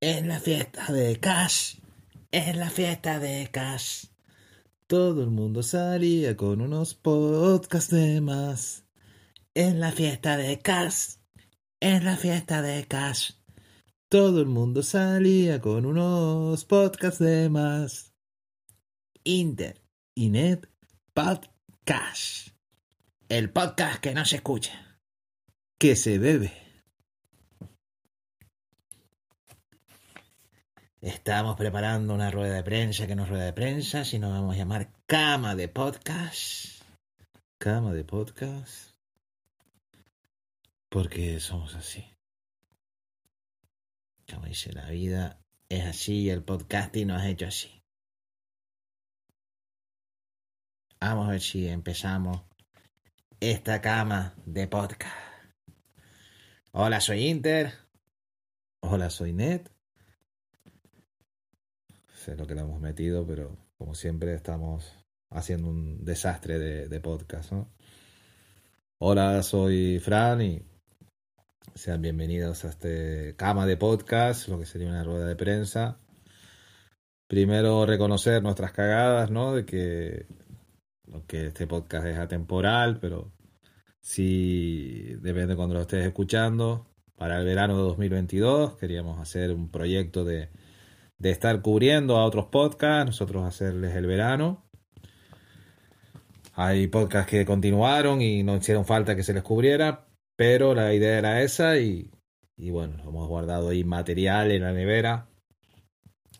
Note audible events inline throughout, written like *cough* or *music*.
Es la fiesta de Cash. Es la fiesta de Cash. Todo el mundo salía con unos podcasts de más. Es la fiesta de Cash. Es la fiesta de Cash. Todo el mundo salía con unos podcasts de más. Inter, Inet, Podcast. El podcast que no se escucha. Que se bebe. Estamos preparando una rueda de prensa que no es rueda de prensa, sino vamos a llamar cama de podcast. Cama de podcast. Porque somos así. Como dice la vida, es así y el podcasting nos ha hecho así. Vamos a ver si empezamos esta cama de podcast. Hola, soy Inter. Hola, soy Sé lo que le hemos metido, pero como siempre estamos haciendo un desastre de, de podcast, ¿no? Hola, soy Fran y sean bienvenidos a este cama de podcast, lo que sería una rueda de prensa. Primero reconocer nuestras cagadas, ¿no? De que, que este podcast es atemporal, pero sí depende de cuando lo estés escuchando. Para el verano de 2022 queríamos hacer un proyecto de, de estar cubriendo a otros podcasts, nosotros hacerles el verano. Hay podcasts que continuaron y no hicieron falta que se les cubriera, pero la idea era esa y, y bueno, hemos guardado ahí material en la nevera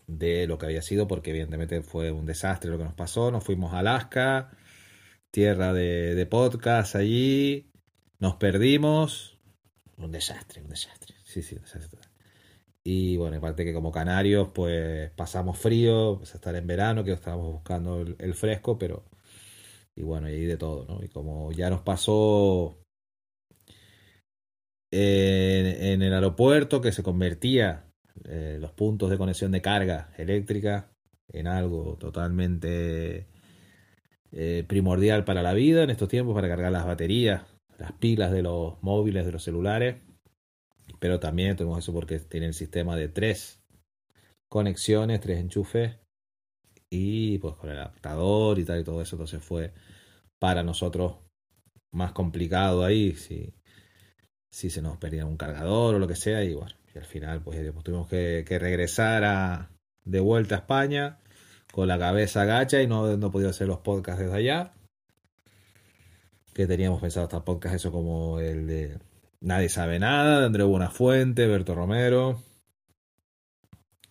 de lo que había sido, porque evidentemente fue un desastre lo que nos pasó. Nos fuimos a Alaska, tierra de, de podcast allí, nos perdimos. Un desastre, un desastre. Sí, sí, un desastre. Y bueno, aparte que como canarios, pues pasamos frío, pues estar en verano, que estábamos buscando el, fresco, pero. Y bueno, y ahí de todo, ¿no? Y como ya nos pasó en, en el aeropuerto que se convertía eh, los puntos de conexión de carga eléctrica en algo totalmente eh, primordial para la vida en estos tiempos, para cargar las baterías, las pilas de los móviles, de los celulares. Pero también tenemos eso porque tiene el sistema de tres conexiones, tres enchufes y pues con el adaptador y tal y todo eso. Entonces fue para nosotros más complicado ahí si, si se nos perdía un cargador o lo que sea y bueno, y al final pues, pues tuvimos que, regresar a, de vuelta a España con la cabeza gacha y no, no hacer los podcasts desde allá que teníamos pensado hasta podcast eso como el de Nadie sabe nada de Andreu Buenafuente, Berto Romero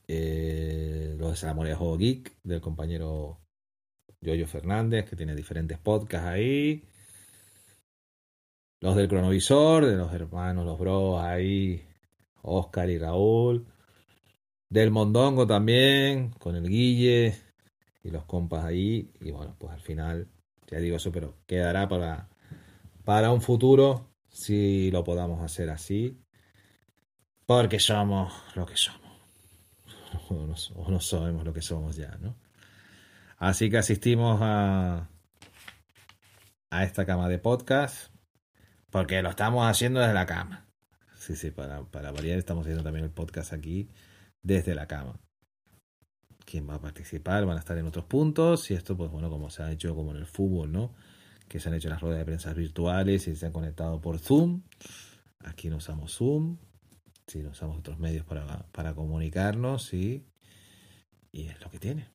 eh, los de Geek del compañero Yoyo Fernández que tiene diferentes podcasts ahí. Los del cronovisor, de los hermanos, los bros ahí, Oscar y Raúl, del Mondongo también, con el Guille y los compas ahí, y bueno, pues al final, ya digo eso, pero quedará para, para un futuro si lo podamos hacer así, porque somos lo que somos, *laughs* o no, o sabemos lo que somos ya, ¿no? Así que asistimos a, a esta cama de podcast porque lo estamos haciendo desde la cama. Sí, sí, para, para variar estamos haciendo también el podcast aquí desde la cama. ¿Quién va a participar? Van a estar en otros puntos. Y esto, pues bueno, como se ha hecho como en el fútbol, ¿no? Que se han hecho las ruedas de prensa virtuales y se han conectado por Zoom. Aquí no usamos Zoom. No usamos otros medios para, para comunicarnos, sí. Y es lo que tiene.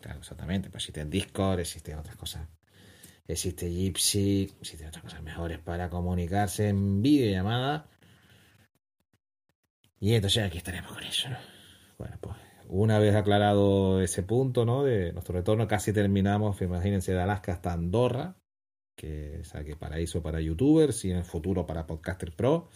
Claro, exactamente. Pues existen Discord, existen otras cosas existe Gypsy, existen otras cosas mejores para comunicarse en videollamada. Y entonces aquí estaremos con eso, ¿no? Bueno, pues una vez aclarado ese punto, ¿no? De nuestro retorno, casi terminamos, imagínense, de Alaska hasta Andorra, que es que paraíso para youtubers y en el futuro para Podcaster Pro.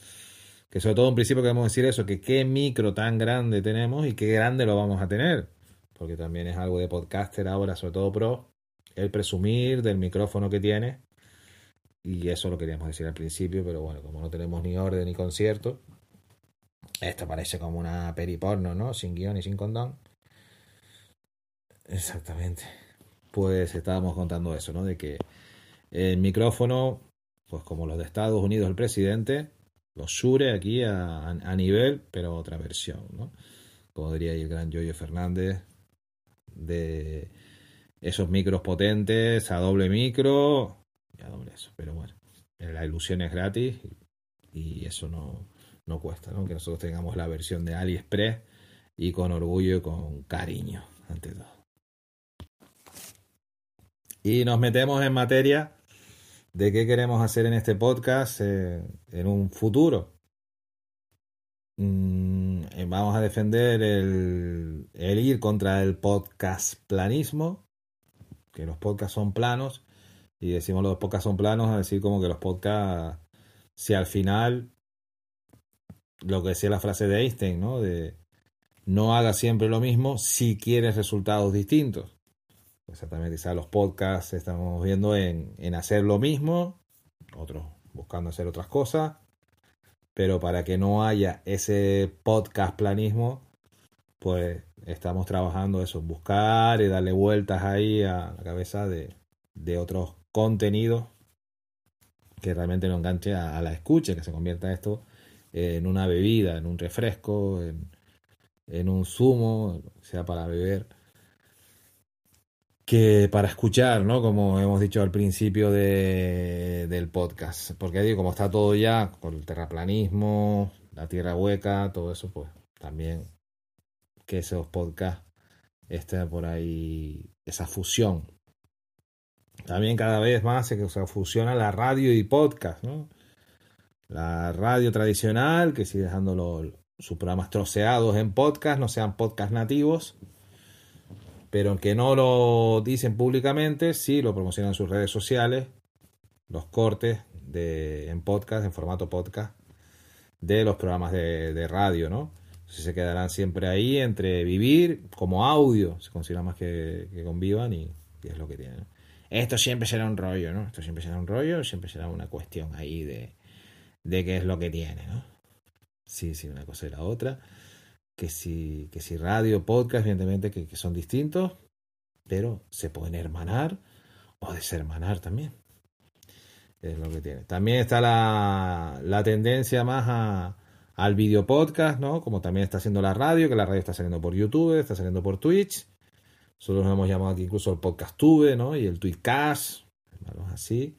Que sobre todo en principio queremos decir eso, que qué micro tan grande tenemos y qué grande lo vamos a tener. Porque también es algo de podcaster ahora, sobre todo pro, el presumir del micrófono que tiene. Y eso lo queríamos decir al principio, pero bueno, como no tenemos ni orden ni concierto, esto parece como una periporno, ¿no? Sin guion y sin condón. Exactamente. Pues estábamos contando eso, ¿no? De que el micrófono, pues como los de Estados Unidos, el presidente, los sure aquí a, nivel, pero otra versión, ¿no? como diría el gran Yoyo Fernández, de esos micros potentes a doble micro y a doble eso. Pero bueno, la ilusión es gratis y eso no, no cuesta, ¿no? Que nosotros tengamos la versión de AliExpress y con orgullo y con cariño, ante todo. Y nos metemos en materia de qué queremos hacer en este podcast eh, en un futuro. Mm, eh, vamos a defender el, ir contra el podcast planismo, que los podcasts son planos, y decimos los podcasts son planos, a decir como que los podcasts, si al final, lo que decía la frase de Einstein, ¿no? De no haga siempre lo mismo si quieres resultados distintos. Exactamente, quizás los podcasts estamos viendo en, en hacer lo mismo, otros buscando hacer otras cosas, pero para que no haya ese podcast planismo, pues estamos trabajando eso, buscar y darle vueltas ahí a la cabeza de, de otros contenidos que realmente no enganche a, a, la escucha, que se convierta esto en una bebida, en un refresco, en, en un zumo, sea para beber que para escuchar, ¿no? Como hemos dicho al principio de, del podcast. Porque como está todo ya, con el terraplanismo, la tierra hueca, todo eso, pues también que esos podcasts estén por ahí, esa fusión. También cada vez más se, se fusiona la radio y podcast, ¿no? La radio tradicional, que sigue dejando los, sus programas troceados en podcast, no sean podcast nativos pero aunque no lo dicen públicamente, sí lo promocionan en sus redes sociales, los cortes de, en podcast, en formato podcast, de los programas de, de radio, ¿no? Entonces se quedarán siempre ahí entre vivir como audio, se considera más que, que convivan y, y, es lo que tienen. Esto siempre será un rollo, ¿no? Esto siempre será un rollo, siempre será una cuestión ahí de, de qué es lo que tiene, ¿no? Sí, sí, una cosa y la otra que si, que si radio, podcast, evidentemente que, que son distintos, pero se pueden hermanar o deshermanar también. Es lo que tiene. También está la, la tendencia más a, al video podcast, ¿no? Como también está haciendo la radio, que la radio está saliendo por YouTube, está saliendo por Twitch. Nosotros nos hemos llamado aquí incluso el podcast Tube, ¿no? Y el Tweetcast, así.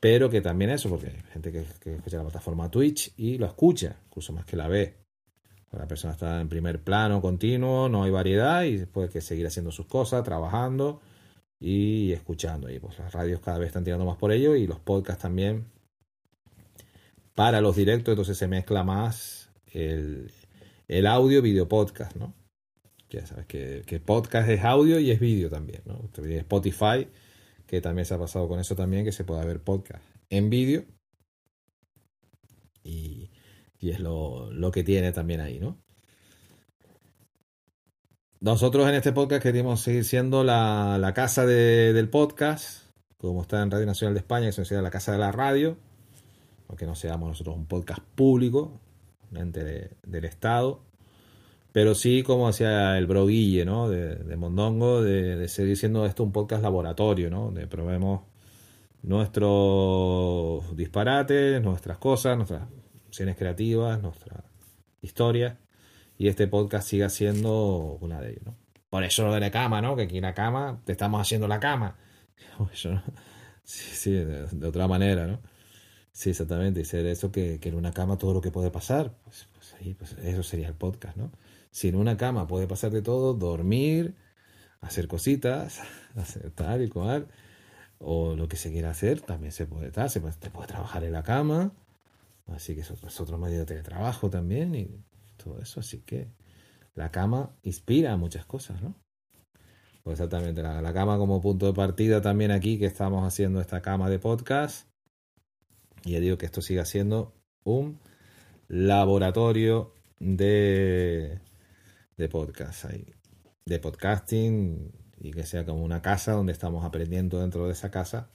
Pero que también eso, porque hay gente que escucha la plataforma Twitch y lo escucha, incluso más que la ve. La persona está en primer plano continuo, no hay variedad y hay que seguir haciendo sus cosas, trabajando y escuchando. Y pues las radios cada vez están tirando más por ello y los podcasts también para los directos, entonces se mezcla más el, el audio video podcast, ¿no? Ya sabes que, que, podcast es audio y es vídeo también, ¿no? Spotify, que también se ha pasado con eso también, que se puede ver podcast en vídeo y, y es lo, lo, que tiene también ahí, ¿no? Nosotros en este podcast queríamos seguir siendo la, la casa de, del podcast, como está en Radio Nacional de España, que se la casa de la radio, aunque no seamos nosotros un podcast público, ente de, del Estado, pero sí, como decía el broguille, ¿no? De, de Mondongo, de, de, seguir siendo esto un podcast laboratorio, ¿no? Donde probemos nuestros disparates, nuestras cosas, nuestras creativas, nuestra historia, y este podcast siga siendo una de ellas, ¿no? Por eso lo de la cama, ¿no? Que aquí en la cama te estamos haciendo la cama. *laughs* Sí, sí, de, de, otra manera, ¿no? Sí, exactamente. Y ser eso que, que, en una cama todo lo que puede pasar, pues, pues, ahí, pues eso sería el podcast, ¿no? Si en una cama puede pasar de todo, dormir, hacer cositas, *laughs* hacer tal y cual, o lo que se quiera hacer, también se puede estar, se puede, se puede trabajar en la cama, Así que eso es otro medio de teletrabajo también y todo eso. Así que la cama inspira muchas cosas, ¿no? Pues exactamente, la, cama como punto de partida también aquí que estamos haciendo esta cama de podcast. Y ya digo que esto siga siendo un laboratorio de, de podcast ahí, de podcasting y que sea como una casa donde estamos aprendiendo dentro de esa casa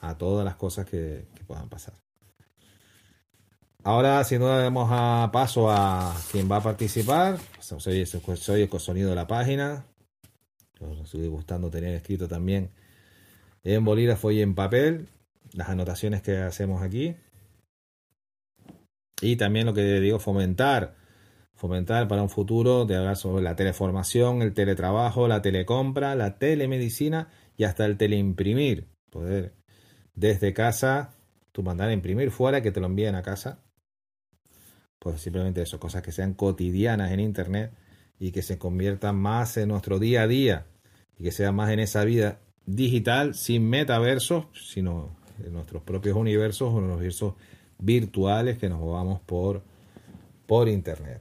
a todas las cosas que puedan pasar. Ahora, si no damos a paso a quien va a participar, soy, soy el sonido de la página. Nos estoy gustando tener escrito también en bolígrafo y en papel las anotaciones que hacemos aquí. Y también lo que digo, fomentar fomentar para un futuro, de hablar sobre la teleformación, el teletrabajo, la telecompra, la telemedicina y hasta el teleimprimir. Poder desde casa, tú mandar a imprimir fuera que te lo envíen a casa. Pues simplemente eso, cosas que sean cotidianas en Internet y que se conviertan más en nuestro día a día y que sea más en esa vida digital sin metaversos, sino en nuestros propios universos o universos virtuales que nos movamos por, por Internet.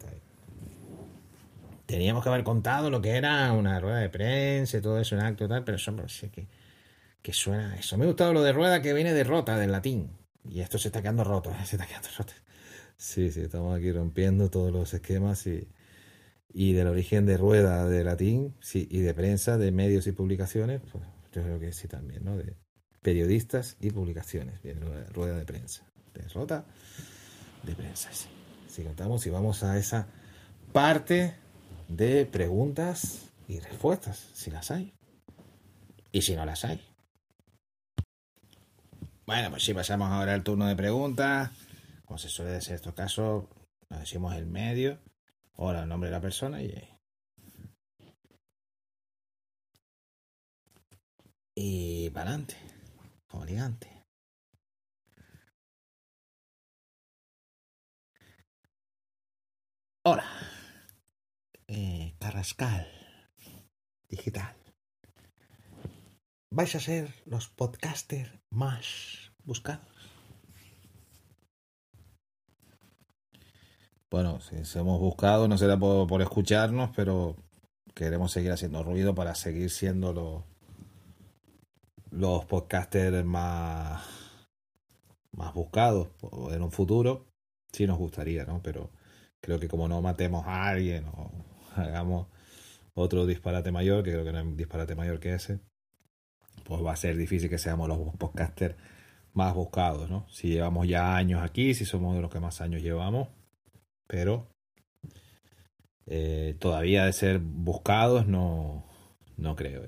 Teníamos que haber contado lo que era una rueda de prensa y todo eso, un acto y tal, pero eso sé que, que suena eso. Me ha gustado lo de rueda que viene de rota, del latín. Y esto se está quedando roto, ¿eh? se está quedando roto. Sí, sí, estamos aquí rompiendo todos los esquemas y, y del origen de rueda de latín sí, y de prensa, de medios y publicaciones, pues yo creo que sí también, ¿no? De periodistas y publicaciones, bien, rueda de prensa, de rota de prensa, sí. Si contamos y vamos a esa parte de preguntas y respuestas, si las hay. Y si no las hay. Bueno, pues sí, pasamos ahora al turno de preguntas. Como se suele decir en estos casos, nos decimos el medio, ahora el nombre de la persona y. Y para adelante, como gigante. Hola. Eh, Carrascal Digital. Vais a ser los podcasters más buscados. Bueno, si hemos buscado no será por, escucharnos, pero queremos seguir haciendo ruido para seguir siendo los, los podcasters más, más buscados en un futuro. Sí nos gustaría, ¿no? Pero creo que como no matemos a alguien o *laughs* hagamos otro disparate mayor, que creo que no hay un disparate mayor que ese, pues va a ser difícil que seamos los podcasters más buscados, ¿no? Si llevamos ya años aquí, si somos de los que más años llevamos, pero eh, todavía de ser buscados no, no creo.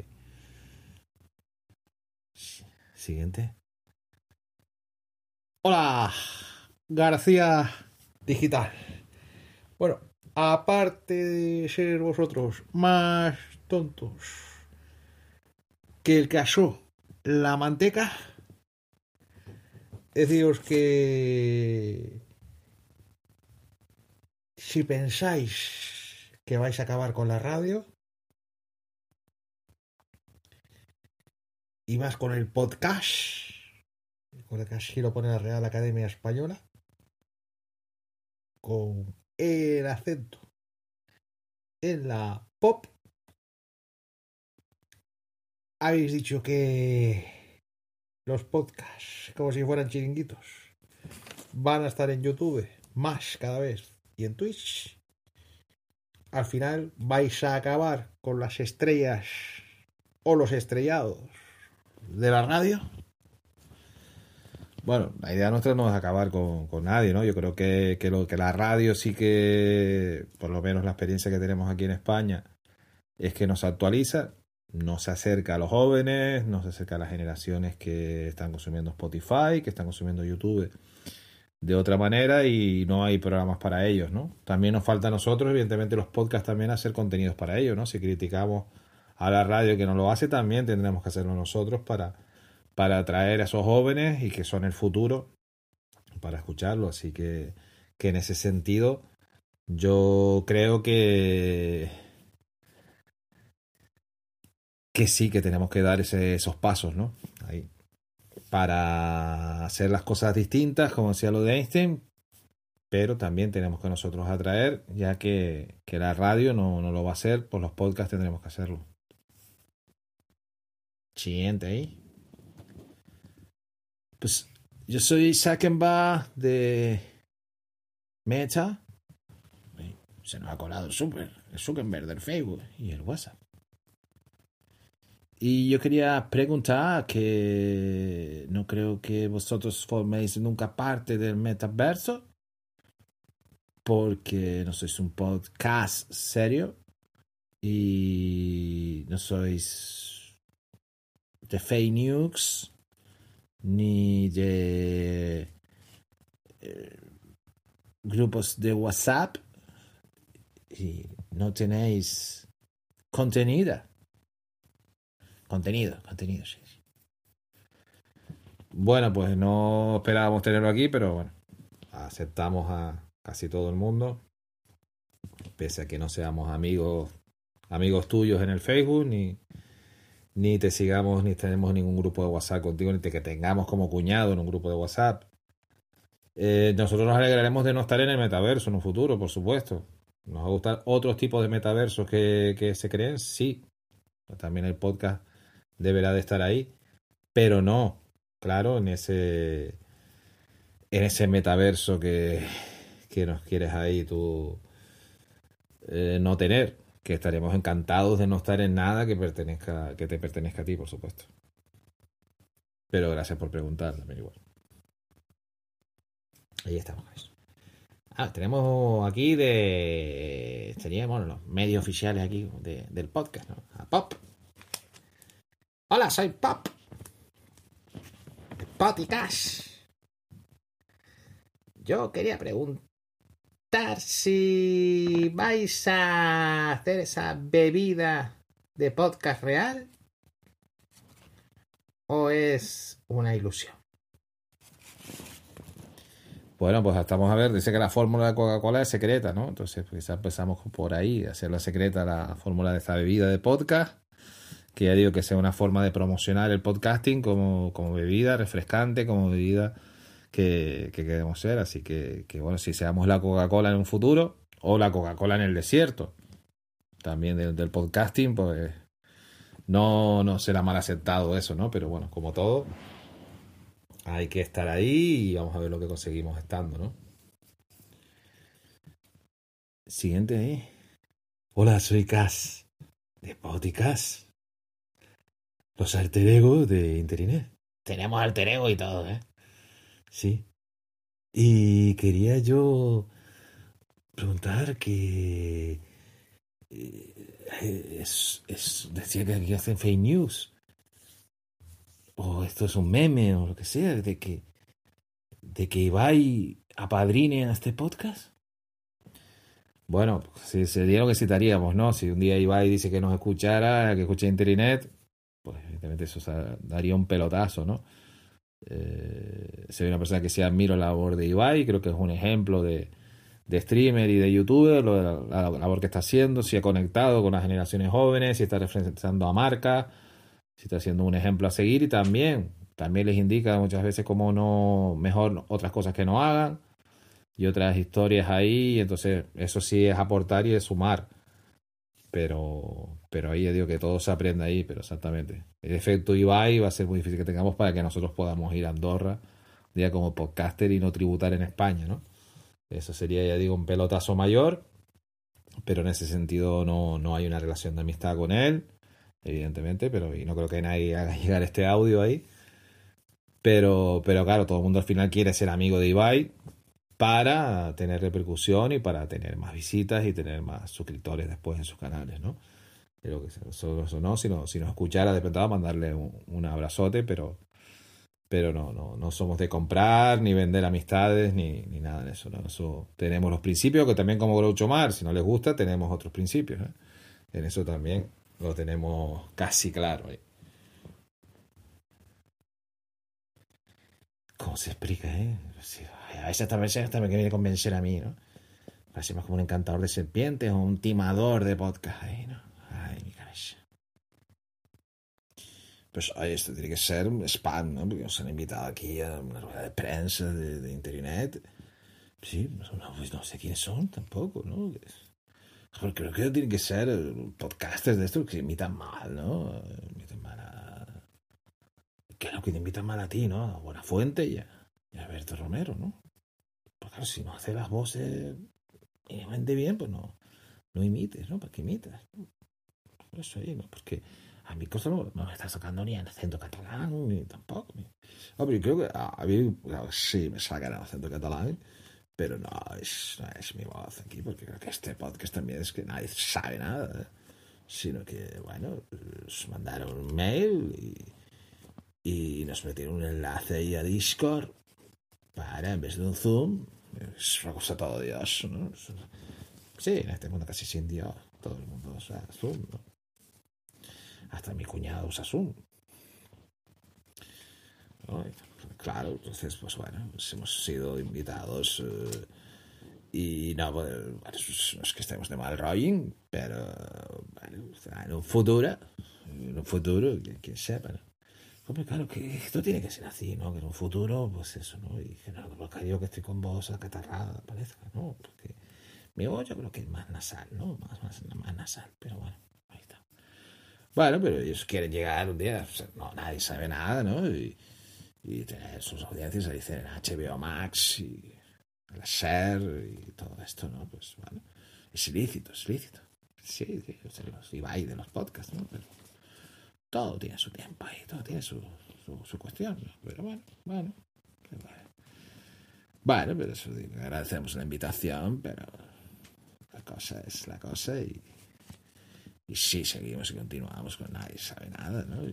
Siguiente. Hola, García Digital. Bueno, aparte de ser vosotros más tontos que el que asó la manteca, deciros que si pensáis que vais a acabar con la radio y más con el podcast, el así lo pone la Real Academia Española, con el acento en la pop. Habéis dicho que los podcasts, como si fueran chiringuitos, van a estar en YouTube más cada vez y en Twitch. Al final vais a acabar con las estrellas o los estrellados de la radio. Bueno, la idea nuestra no es acabar con, nadie, ¿no? Yo creo que, lo, que la radio sí que, por lo menos la experiencia que tenemos aquí en España, es que nos actualiza, nos acerca a los jóvenes, nos acerca a las generaciones que están consumiendo Spotify, que están consumiendo YouTube de otra manera y no hay programas para ellos, ¿no? También nos falta a nosotros, evidentemente, los podcasts también hacer contenidos para ellos, ¿no? Si criticamos a la radio que no lo hace, también tendremos que hacerlo nosotros para para atraer a esos jóvenes y que son el futuro para escucharlo. Así que, que en ese sentido yo creo que que sí que tenemos que dar esos pasos, ¿no? Ahí. Para hacer las cosas distintas, como decía lo de Einstein, pero también tenemos que nosotros atraer, ya que, que la radio no, no, lo va a hacer, por los podcasts tendremos que hacerlo. Siguiente ahí. Pues yo soy Sakenba de Meta. Se nos ha colado el super, el Zuckerberg del Facebook y el WhatsApp. Y yo quería preguntar que no creo que vosotros forméis nunca parte del metaverso, porque no sois un podcast serio y no sois de fake news ni de eh, grupos de WhatsApp y no tenéis contenido. Contenido, contenido, sí. Bueno, pues no esperábamos tenerlo aquí, pero bueno, aceptamos a casi todo el mundo, pese a que no seamos amigos, amigos tuyos en el Facebook, ni, ni te sigamos, ni tenemos ningún grupo de WhatsApp contigo, ni te que tengamos como cuñado en un grupo de WhatsApp. Eh, nosotros nos alegraremos de no estar en el metaverso en un futuro, por supuesto. ¿Nos va a gustar otros tipos de metaversos que, que se creen? Sí. También el podcast deberá de estar ahí. Pero no, claro, en ese, en ese metaverso que, que nos quieres ahí tú eh, no tener. Que estaremos encantados de no estar en nada que, pertenezca, que te pertenezca a ti, por supuesto. Pero gracias por preguntar también igual. Ahí estamos. Ah, tenemos aquí de. Seríamos los medios oficiales aquí del podcast, ¿no? A Pop. Hola, soy Pop. De Cash. Yo quería preguntar si vais a hacer esa bebida de podcast real o es una ilusión. Bueno, pues estamos a ver, dice que la fórmula de Coca-Cola es secreta, ¿no? Entonces, pues empezamos por ahí, hacer la secreta la fórmula de esta bebida de podcast, que ya digo que sea una forma de promocionar el podcasting como, como bebida refrescante, como bebida que, queremos ser. Así que, que, bueno, si seamos la Coca-Cola en un futuro, o la Coca-Cola en el desierto, también del, del podcasting, pues no, no será mal aceptado eso, ¿no? Pero bueno, como todo, hay que estar ahí y vamos a ver lo que conseguimos estando, ¿no? Siguiente ahí. Hola, soy Cas, de Podcast. Los alter ego de Internet. Tenemos alter ego y todo, ¿eh? Sí. Y quería yo preguntar que... Eh, es, es, decía que aquí hacen fake news o esto es un meme o lo que sea, de que, de que Ibai apadrine a este podcast. Bueno, si sería lo que citaríamos, ¿no? Si un día Ibai dice que nos escuchara, que escuche Internet, pues evidentemente eso daría un pelotazo, ¿no? Eh, soy una persona que sí admiro la labor de Ibai, creo que es un ejemplo de, de streamer y de youtuber, lo de la, la, labor que está haciendo, si ha conectado con las generaciones jóvenes, si está representando a marcas si está haciendo un ejemplo a seguir y también, también les indica muchas veces cómo no, mejor otras cosas que no hagan y otras historias ahí, entonces eso sí es aportar y es sumar. Pero, pero ahí ya digo que todo se aprende ahí, pero exactamente. El efecto Ibai va a ser muy difícil que tengamos para que nosotros podamos ir a Andorra día como podcaster y no tributar en España, ¿no? Eso sería, ya digo, un pelotazo mayor, pero en ese sentido no, no hay una relación de amistad con él evidentemente, pero y no creo que nadie haga *laughs* llegar este audio ahí. Pero, pero claro, todo el mundo al final quiere ser amigo de Ibai para tener repercusión y para tener más visitas y tener más suscriptores después en sus canales, ¿no? Pero que eso, eso no, si, no, si nos escuchara de pronto mandarle un, abrazote, pero, pero no, no, no somos de comprar, ni vender amistades, ni, ni nada de eso, tenemos los principios que también como Groucho Mar, si no les gusta, tenemos otros principios, ¿eh? En eso también lo tenemos casi claro. ¿Cómo se explica, eh? A también, hasta me quiere convencer a mí, ¿no? Parece más como un encantador de serpientes o un timador de podcast ahí, ¿no? Ay, mi cabeza. Pues ay, esto tiene que ser un spam, ¿no? Porque nos han invitado aquí a una rueda de prensa de, internet. Sí, no, pues no sé quiénes son tampoco, ¿no? Porque creo que tienen que ser podcasters de estos que imitan mal, ¿no? Imitan mal a... Claro, que te invitan mal a ti, ¿no? A Buenafuente y a, y a Berto Romero, ¿no? Pues claro, si no hace las voces mínimamente bien, pues no, no imites, ¿no? ¿Para qué imitas? Por eso ¿no? Porque a mi cosa no, me está sacando ni el acento catalán, ni tampoco. Hombre, creo que a, mí, sí, me sacan el acento catalán, pero no es, no es mi voz aquí, porque creo que este podcast también es que nadie sabe nada, sino que, bueno, nos mandaron un mail y, y nos metieron un enlace ahí a Discord para, en vez de un Zoom, es una cosa todo Dios, ¿no? Sí, en este mundo casi sin Dios, todo el mundo usa Zoom, ¿no? Hasta mi cuñado usa Zoom. Claro, entonces, pues bueno, pues hemos sido invitados eh, y no, pues, no es que estemos de mal rolling, pero bueno, en un futuro, en un futuro, quién sepa, ¿no? Hombre, claro, que esto tiene que ser así, ¿no? Que en un futuro, pues eso, ¿no? Y que no, porque yo que estoy con vos acatarrada, parezca, ¿no? Porque mi voz yo creo que es más nasal, ¿no? Más, más, más nasal, pero bueno, ahí está. Bueno, pero ellos quieren llegar un día, no, nadie sabe nada, ¿no? Y, y tener sus audiencias, dicen en HBO Max y la SER y todo esto, ¿no? Pues bueno, es ilícito, es ilícito. Sí, sí, los Ibai de los podcasts, ¿no? Pero todo tiene su tiempo ahí, todo tiene su, su, cuestión. Pero bueno, bueno, bueno. Bueno, pero eso, agradecemos la invitación, pero la cosa es la cosa y, y sí, seguimos y continuamos con nadie sabe nada, ¿no?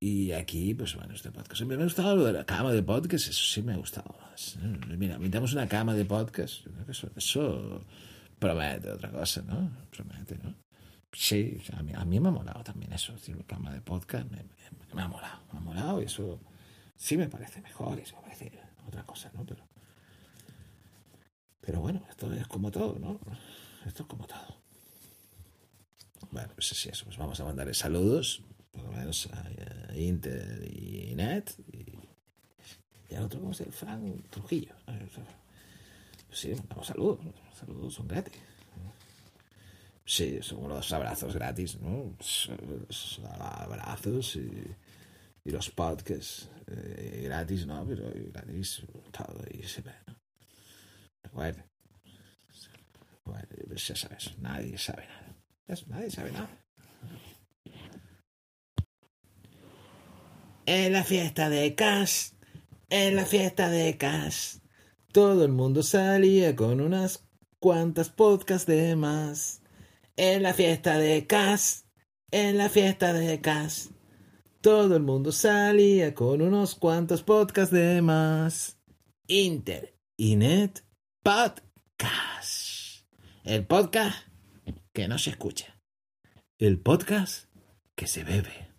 Y, aquí, pues bueno, este podcast. Me ha gustado lo de la cama de podcast, eso sí me ha gustado más. Mira, invitamos una cama de podcast. Eso, eso promete otra cosa, ¿no? Promete, ¿no? Sí, a, mí, a mí me ha molado también eso, decir, cama de podcast. Me, ha molado, me ha molado y eso sí me parece mejor, eso me parece otra cosa, ¿no? Pero, pero bueno, esto es como todo, ¿no? Esto es como todo. Bueno, pues sí, eso, pues vamos a mandarle saludos por lo menos a, Inter y Net y, al otro, ¿cómo se llama? Frank Trujillo. Sí, damos saludos, saludos son gratis. Sí, son los abrazos gratis, ¿no? Abrazos y, y los podcasts eh, gratis, ¿no? Pero gratis todo y se ve, ¿no? Bueno, bueno, pues ya sabes, nadie sabe nada. nadie sabe nada. En la fiesta de Cash, en la fiesta de Cash, todo el mundo salía con unas cuantas podcasts de más. En la fiesta de Cash, en la fiesta de Cash, todo el mundo salía con unos cuantos podcasts de más. Inter y Net Podcast. El podcast que no se escucha. El podcast que se bebe.